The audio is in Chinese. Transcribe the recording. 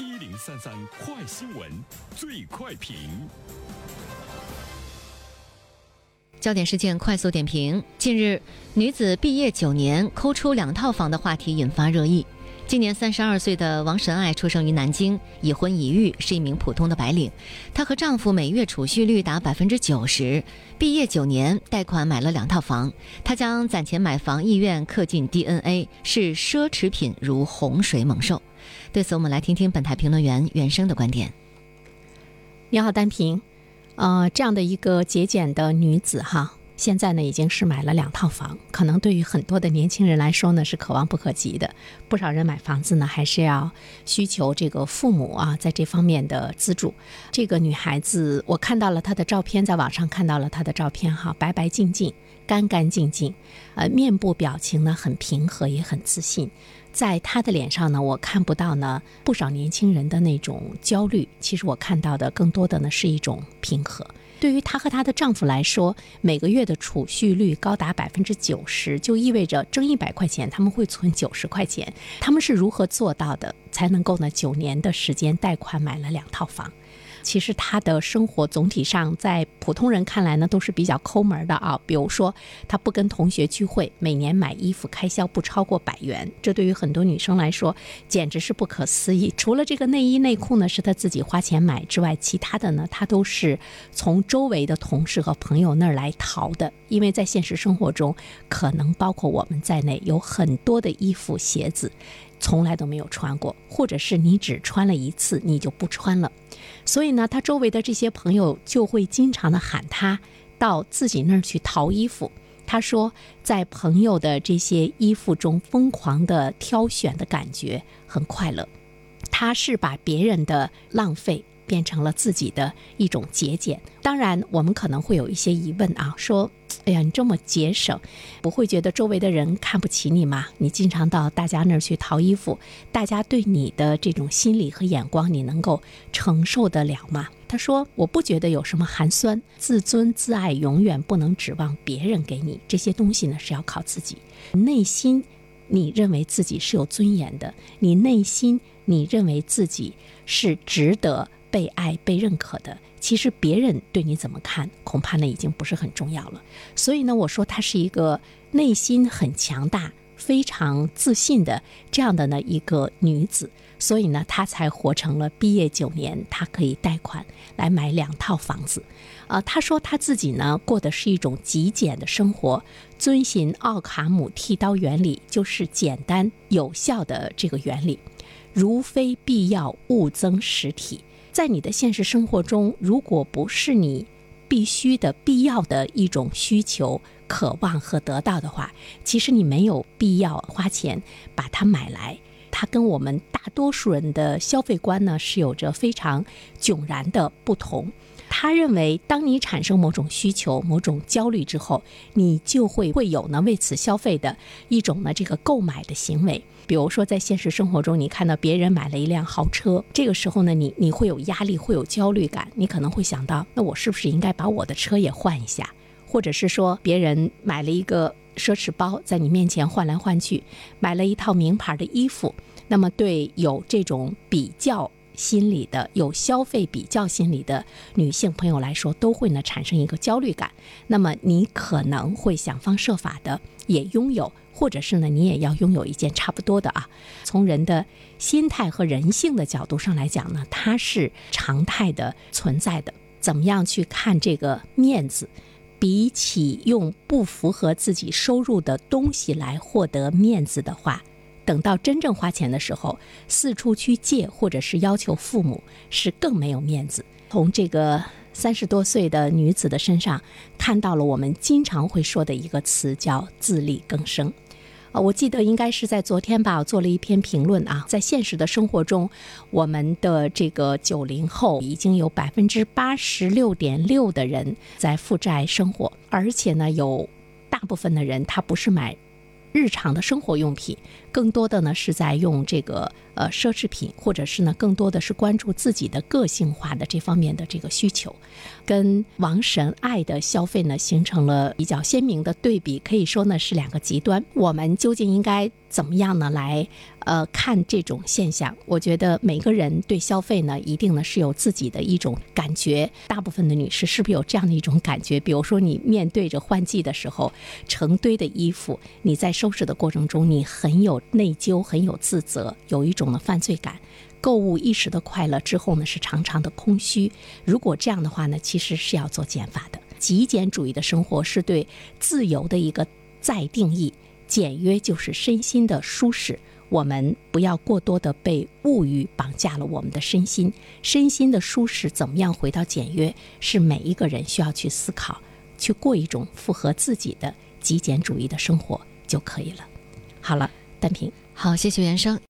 一零三三快新闻，最快评。焦点事件快速点评：近日，女子毕业九年抠出两套房的话题引发热议。今年三十二岁的王神爱出生于南京，已婚已育，是一名普通的白领。她和丈夫每月储蓄率达百分之九十，毕业九年贷款买了两套房。她将攒钱买房意愿刻进 DNA，视奢侈品如洪水猛兽。对此，我们来听听本台评论员袁生的观点。你好，单平。呃，这样的一个节俭的女子哈，现在呢已经是买了两套房，可能对于很多的年轻人来说呢是可望不可及的。不少人买房子呢还是要需求这个父母啊在这方面的资助。这个女孩子，我看到了她的照片，在网上看到了她的照片哈，白白净净、干干净净，呃，面部表情呢很平和，也很自信。在她的脸上呢，我看不到呢不少年轻人的那种焦虑。其实我看到的更多的呢是一种平和。对于她和她的丈夫来说，每个月的储蓄率高达百分之九十，就意味着挣一百块钱他们会存九十块钱。他们是如何做到的，才能够呢九年的时间贷款买了两套房？其实他的生活总体上，在普通人看来呢，都是比较抠门的啊。比如说，他不跟同学聚会，每年买衣服开销不超过百元，这对于很多女生来说简直是不可思议。除了这个内衣内裤呢是他自己花钱买之外，其他的呢他都是从周围的同事和朋友那儿来淘的。因为在现实生活中，可能包括我们在内，有很多的衣服鞋子。从来都没有穿过，或者是你只穿了一次，你就不穿了。所以呢，他周围的这些朋友就会经常的喊他到自己那儿去淘衣服。他说，在朋友的这些衣服中疯狂的挑选的感觉很快乐。他是把别人的浪费。变成了自己的一种节俭。当然，我们可能会有一些疑问啊，说：“哎呀，你这么节省，不会觉得周围的人看不起你吗？你经常到大家那儿去淘衣服，大家对你的这种心理和眼光，你能够承受得了吗？”他说：“我不觉得有什么寒酸，自尊自爱永远不能指望别人给你这些东西呢，是要靠自己。内心，你认为自己是有尊严的，你内心你认为自己是值得。”被爱、被认可的，其实别人对你怎么看，恐怕呢已经不是很重要了。所以呢，我说她是一个内心很强大、非常自信的这样的呢一个女子。所以呢，她才活成了毕业九年，她可以贷款来买两套房子。啊，她说她自己呢过的是一种极简的生活，遵循奥卡姆剃刀原理，就是简单有效的这个原理，如非必要，勿增实体。在你的现实生活中，如果不是你必须的、必要的一种需求、渴望和得到的话，其实你没有必要花钱把它买来。它跟我们大多数人的消费观呢是有着非常迥然的不同。他认为，当你产生某种需求、某种焦虑之后，你就会会有呢为此消费的一种呢这个购买的行为。比如说，在现实生活中，你看到别人买了一辆豪车，这个时候呢，你你会有压力，会有焦虑感，你可能会想到，那我是不是应该把我的车也换一下？或者是说，别人买了一个奢侈包，在你面前换来换去，买了一套名牌的衣服，那么对有这种比较心理的、有消费比较心理的女性朋友来说，都会呢产生一个焦虑感。那么你可能会想方设法的也拥有。或者是呢，你也要拥有一件差不多的啊。从人的心态和人性的角度上来讲呢，它是常态的存在的。怎么样去看这个面子？比起用不符合自己收入的东西来获得面子的话，等到真正花钱的时候，四处去借或者是要求父母，是更没有面子。从这个。三十多岁的女子的身上，看到了我们经常会说的一个词，叫自力更生。啊，我记得应该是在昨天吧，我做了一篇评论啊，在现实的生活中，我们的这个九零后已经有百分之八十六点六的人在负债生活，而且呢，有大部分的人他不是买日常的生活用品，更多的呢是在用这个呃奢侈品，或者是呢更多的是关注自己的个性化的这方面的这个需求，跟王神爱的消费呢形成了比较鲜明的对比，可以说呢是两个极端。我们究竟应该怎么样呢来呃看这种现象？我觉得每个人对消费呢一定呢是有自己的一种感觉。大部分的女士是不是有这样的一种感觉？比如说你面对着换季的时候，成堆的衣服，你在收拾的过程中，你很有内疚，很有自责，有一种呢犯罪感。购物一时的快乐之后呢，是长长的空虚。如果这样的话呢，其实是要做减法的。极简主义的生活是对自由的一个再定义，简约就是身心的舒适。我们不要过多的被物欲绑架了我们的身心，身心的舒适怎么样回到简约，是每一个人需要去思考，去过一种符合自己的极简主义的生活就可以了。好了，单平，好，谢谢袁生。